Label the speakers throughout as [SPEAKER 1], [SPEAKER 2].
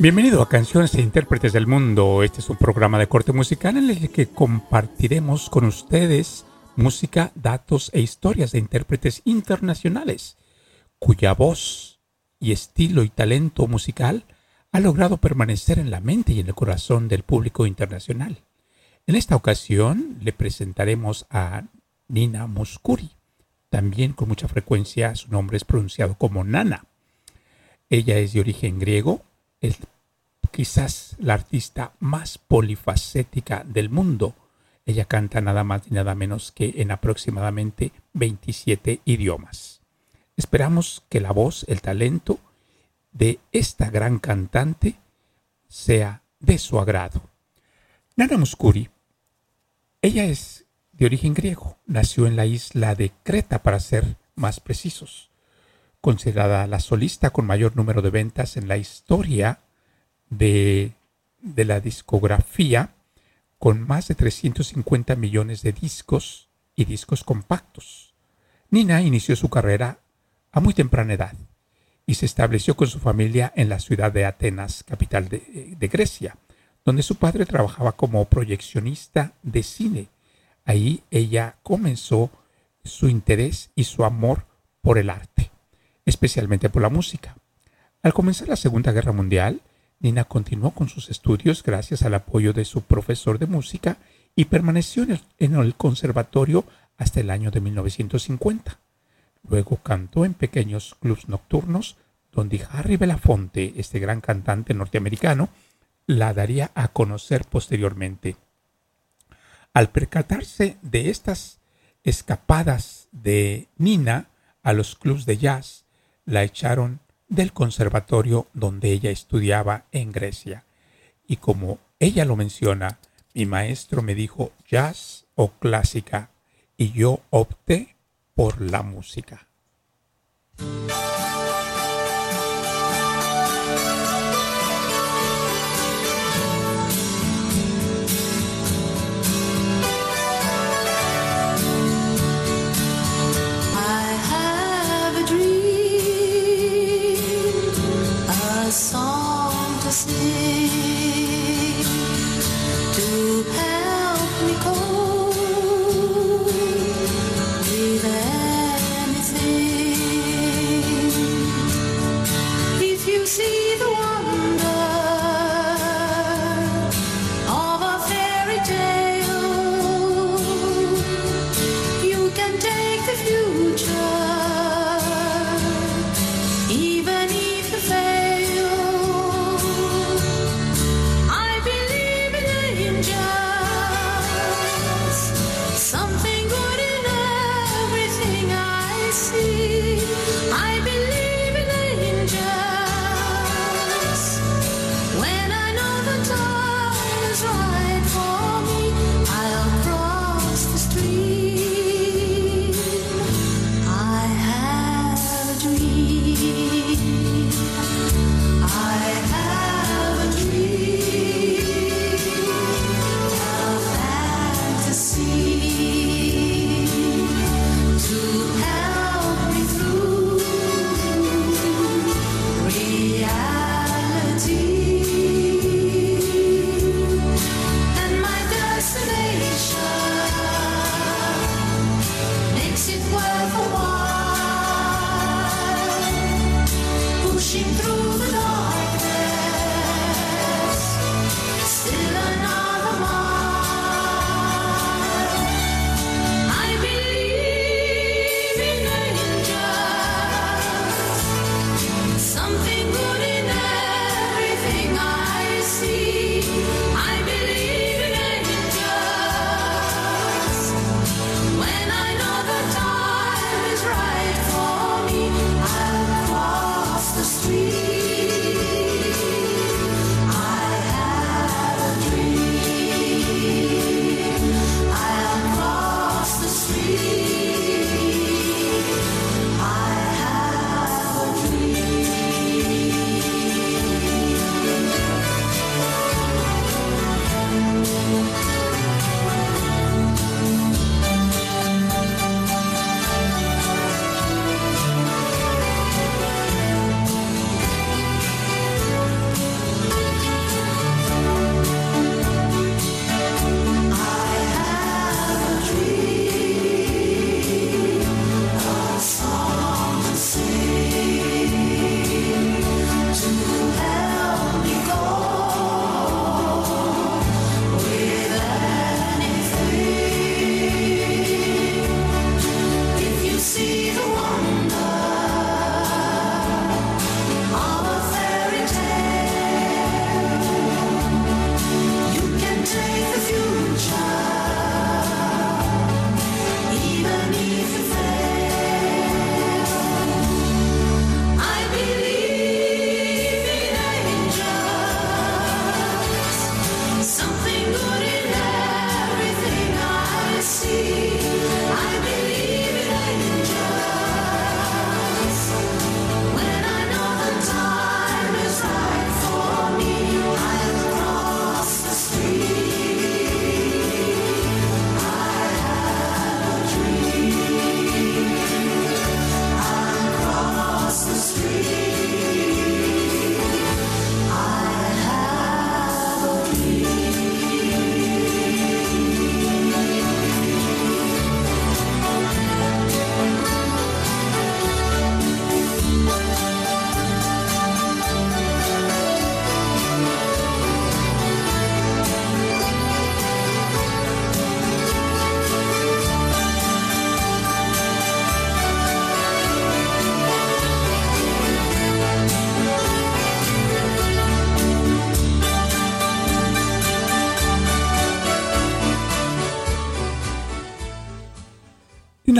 [SPEAKER 1] Bienvenido a Canciones e Intérpretes del Mundo. Este es un programa de corte musical en el que compartiremos con ustedes música, datos e historias de intérpretes internacionales, cuya voz y estilo y talento musical ha logrado permanecer en la mente y en el corazón del público internacional. En esta ocasión le presentaremos a Nina Muscuri. También con mucha frecuencia su nombre es pronunciado como Nana. Ella es de origen griego, quizás la artista más polifacética del mundo. Ella canta nada más y nada menos que en aproximadamente 27 idiomas. Esperamos que la voz, el talento de esta gran cantante sea de su agrado. Nana Muscuri, ella es de origen griego, nació en la isla de Creta para ser más precisos considerada la solista con mayor número de ventas en la historia de, de la discografía, con más de 350 millones de discos y discos compactos. Nina inició su carrera a muy temprana edad y se estableció con su familia en la ciudad de Atenas, capital de, de Grecia, donde su padre trabajaba como proyeccionista de cine. Ahí ella comenzó su interés y su amor por el arte especialmente por la música. Al comenzar la Segunda Guerra Mundial, Nina continuó con sus estudios gracias al apoyo de su profesor de música y permaneció en el, conservatorio hasta el año de 1950. Luego cantó en pequeños clubs nocturnos donde Harry Belafonte, este gran cantante norteamericano, la daría a conocer posteriormente. Al percatarse de estas escapadas de Nina a los clubs de jazz, la echaron del conservatorio donde ella estudiaba en Grecia. Y como ella lo menciona, mi maestro me dijo jazz o clásica y yo opté por la música.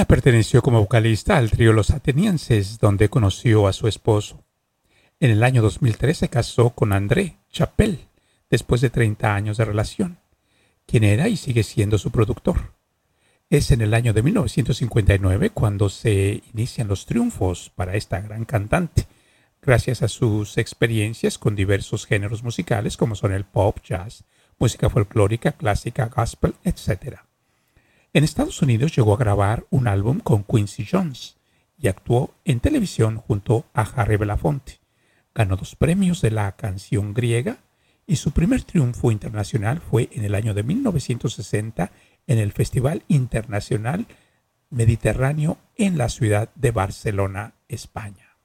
[SPEAKER 1] Perteneció como vocalista al trío Los Atenienses, donde conoció a su esposo. En el año 2003 se casó con André Chapelle, después de 30 años de relación, quien era y sigue siendo su productor. Es en el año de 1959 cuando se inician los triunfos para esta gran cantante, gracias a sus experiencias con diversos géneros musicales como son el pop, jazz, música folclórica, clásica, gospel, etc. En Estados Unidos llegó a grabar un álbum con Quincy Jones y actuó en televisión junto a Harry Belafonte. Ganó dos premios de la canción griega y su primer triunfo internacional fue en el año de 1960 en el Festival Internacional Mediterráneo en la ciudad de Barcelona, España.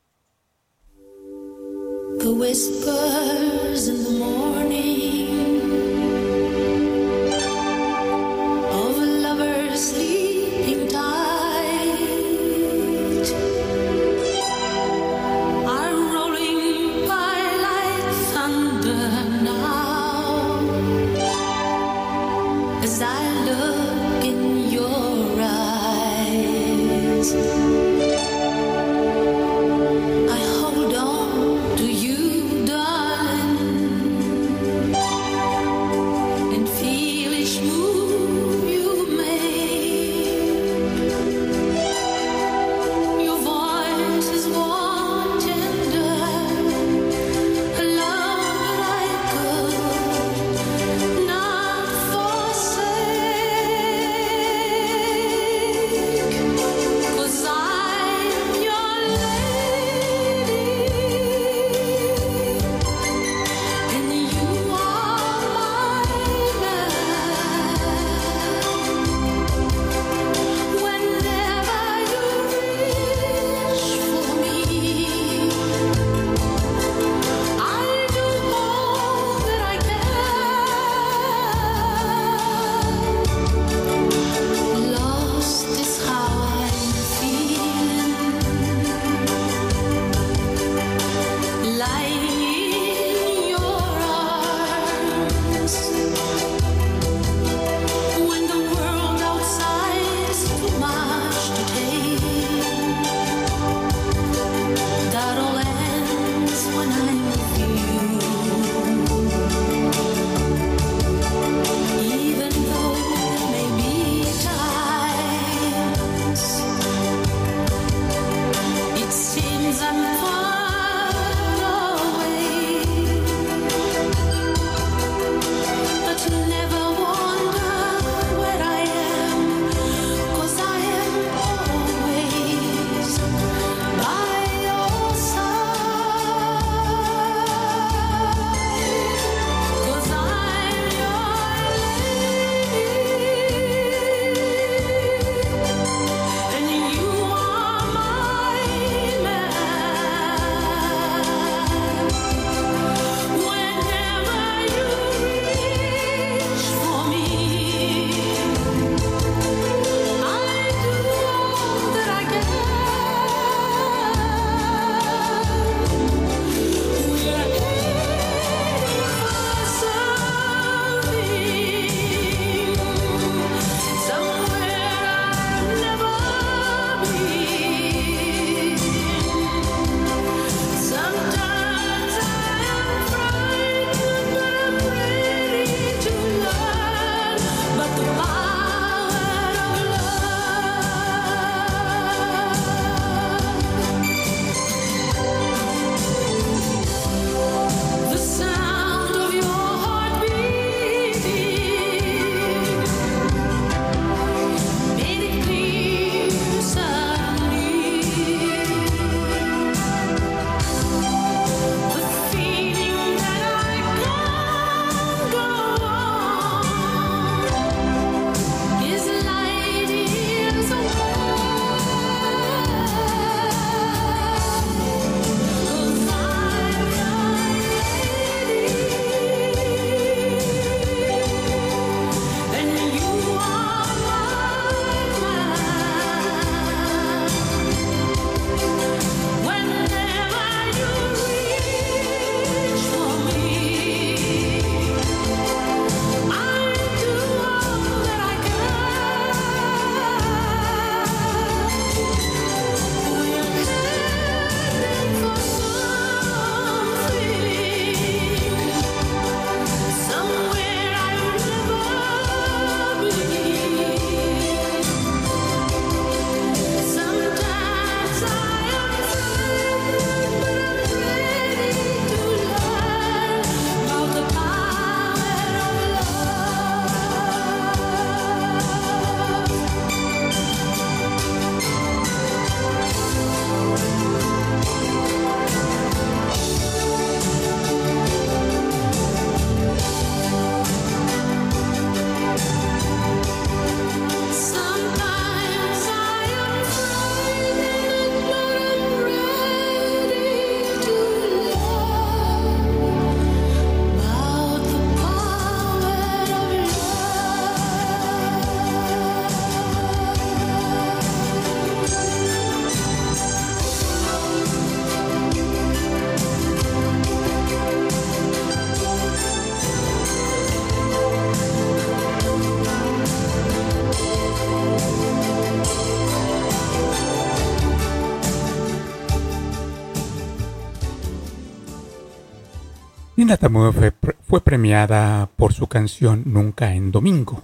[SPEAKER 1] Fue, premiada por su canción Nunca en Domingo.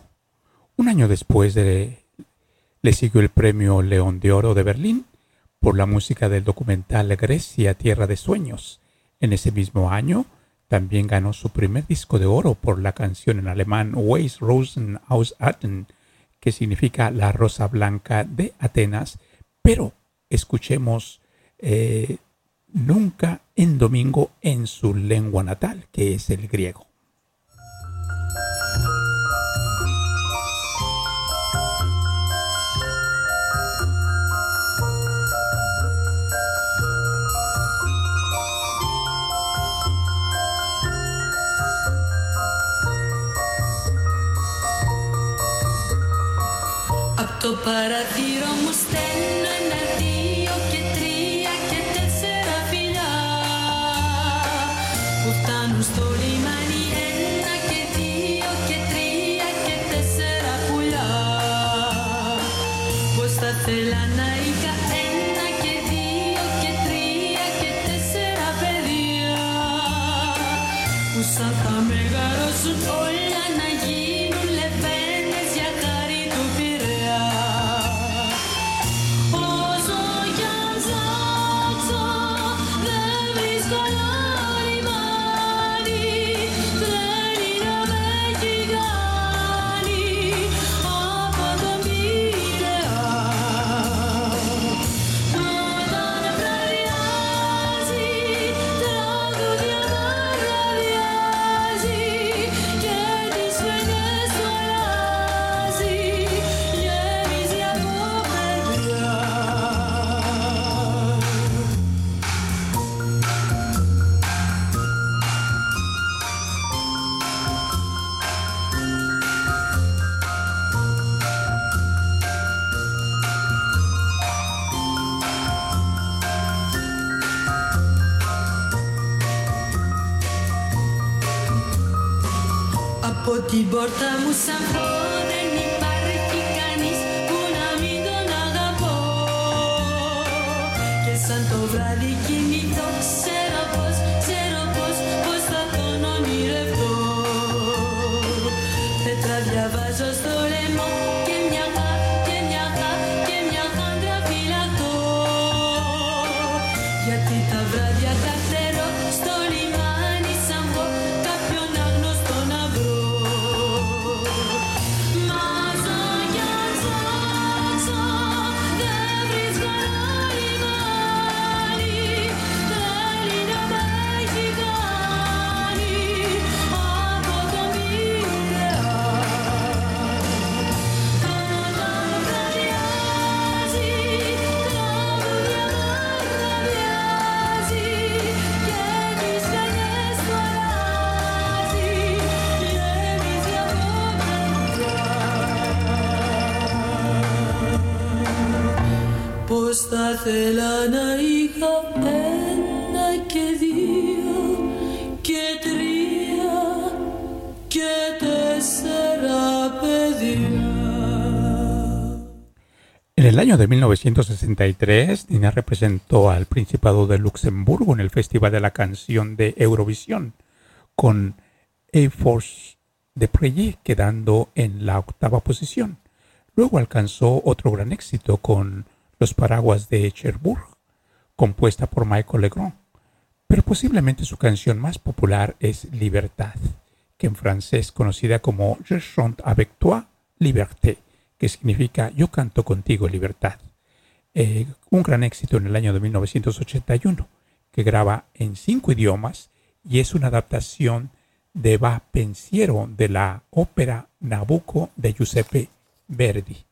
[SPEAKER 1] Un año después de, le siguió el premio León de Oro de Berlín por la música del documental Grecia, Tierra de Sueños. En ese mismo año también ganó su primer disco de oro por la canción en alemán Weiss Rosen aus Aten, que significa la rosa blanca de Atenas, pero escuchemos eh, nunca en domingo en su lengua natal, que es el griego.
[SPEAKER 2] Το στο λιμάνι ένα και δύο και τρία και τέσσερα πουλιά πως θα θέλα την πόρτα μου σαν πω δεν υπάρχει κανείς που να μην τον αγαπώ. Και σαν το βράδυ κινητό ξέρω πως, ξέρω πως, πως θα τον ονειρευτώ. Τετράδια βάζω στο λαιμό και μια χα, και μια χα, και μια χάντρα φυλακτώ. Γιατί τα βράδια καθαρό στο λιμάνι
[SPEAKER 1] En el año de 1963, Dina representó al Principado de Luxemburgo en el Festival de la Canción de Eurovisión con A Force de Prey quedando en la octava posición. Luego alcanzó otro gran éxito con los Paraguas de Cherbourg, compuesta por Michael Legrand. Pero posiblemente su canción más popular es Libertad, que en francés conocida como Je chante avec toi, liberté, que significa Yo canto contigo, libertad. Eh, un gran éxito en el año de 1981, que graba en cinco idiomas y es una adaptación de Va Pensiero de la ópera Nabucco de Giuseppe Verdi.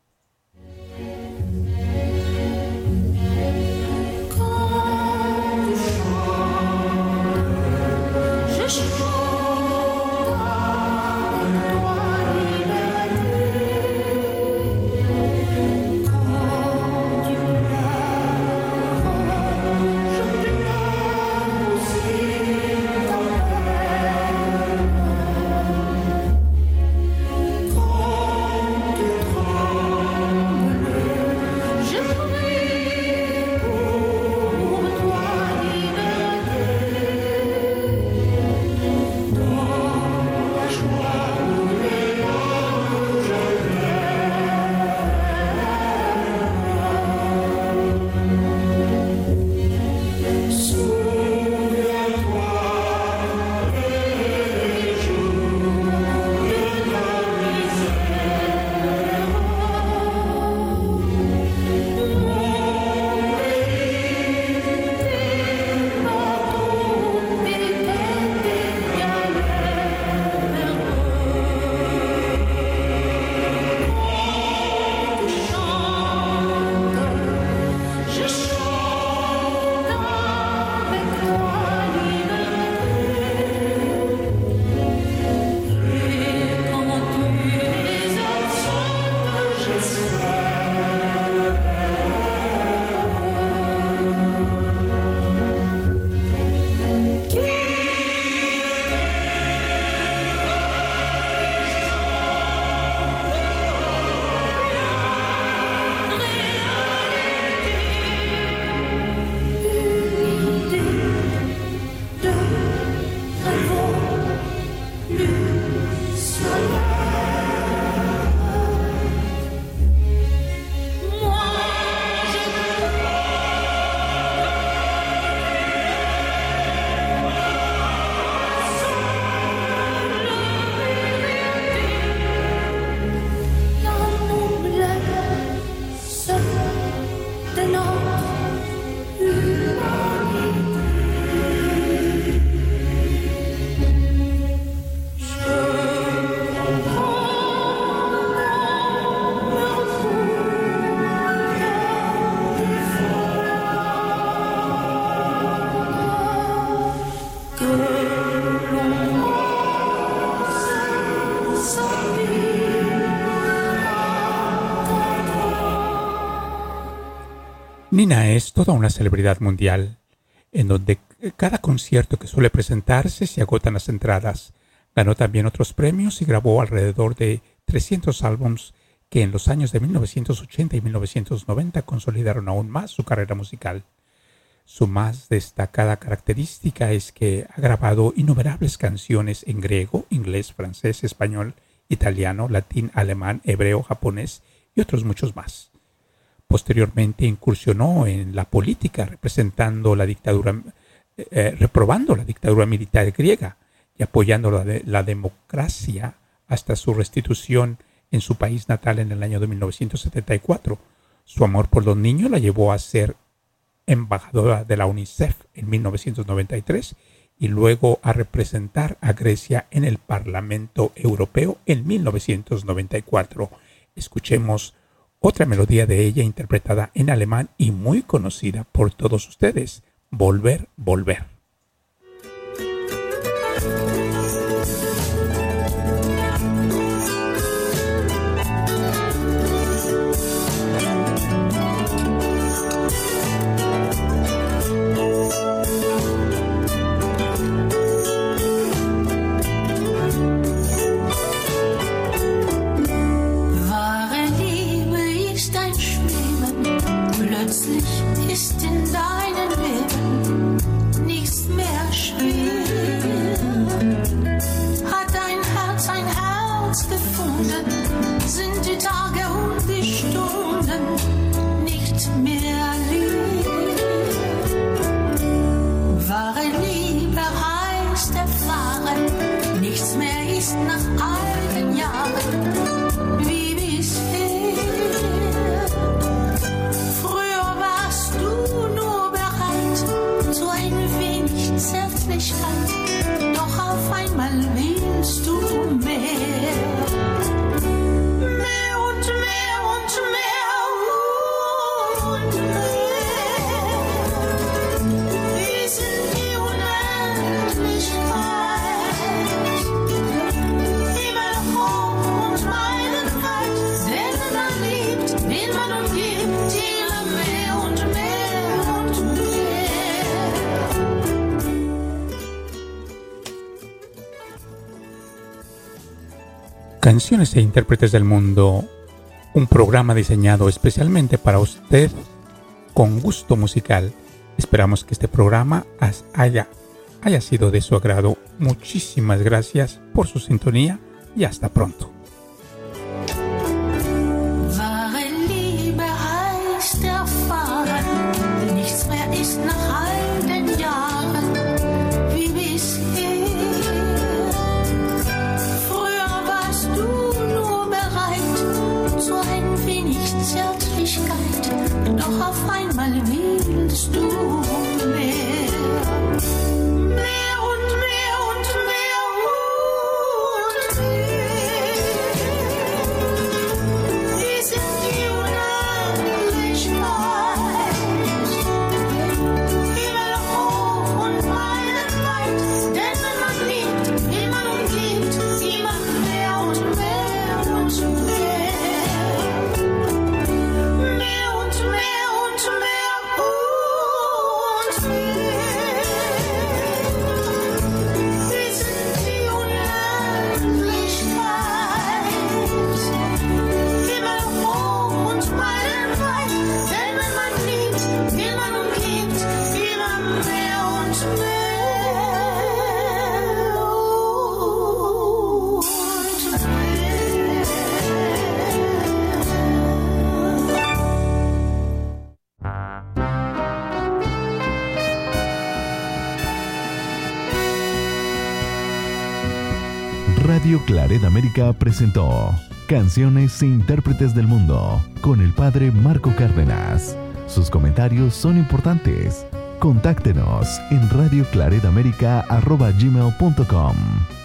[SPEAKER 2] Nina es toda una celebridad mundial, en donde cada concierto que suele presentarse se agotan las entradas. Ganó también otros premios y grabó alrededor de 300 álbums que en los años de 1980 y 1990 consolidaron aún más su carrera musical. Su más destacada característica es que ha grabado innumerables canciones en griego, inglés, francés, español, italiano, latín, alemán, hebreo, japonés y otros muchos más. Posteriormente incursionó en la política representando la dictadura, eh, reprobando la dictadura militar griega y apoyando la, de, la democracia hasta su restitución en su país natal en el año de 1974. Su amor por los niños la llevó a ser embajadora de la UNICEF en 1993 y luego a representar a Grecia en el Parlamento Europeo en 1994. Escuchemos otra melodía de ella interpretada en alemán y muy conocida por todos ustedes, Volver, Volver. Plötzlich ist in deinem Canciones e intérpretes del mundo, un programa diseñado especialmente para usted con gusto musical. Esperamos que este programa haya, haya sido de su agrado. Muchísimas gracias por su sintonía y hasta pronto.
[SPEAKER 3] Claret América presentó Canciones e Intérpretes del Mundo con el padre Marco Cárdenas. Sus comentarios son importantes. Contáctenos en radioclaredamerica.gmail.com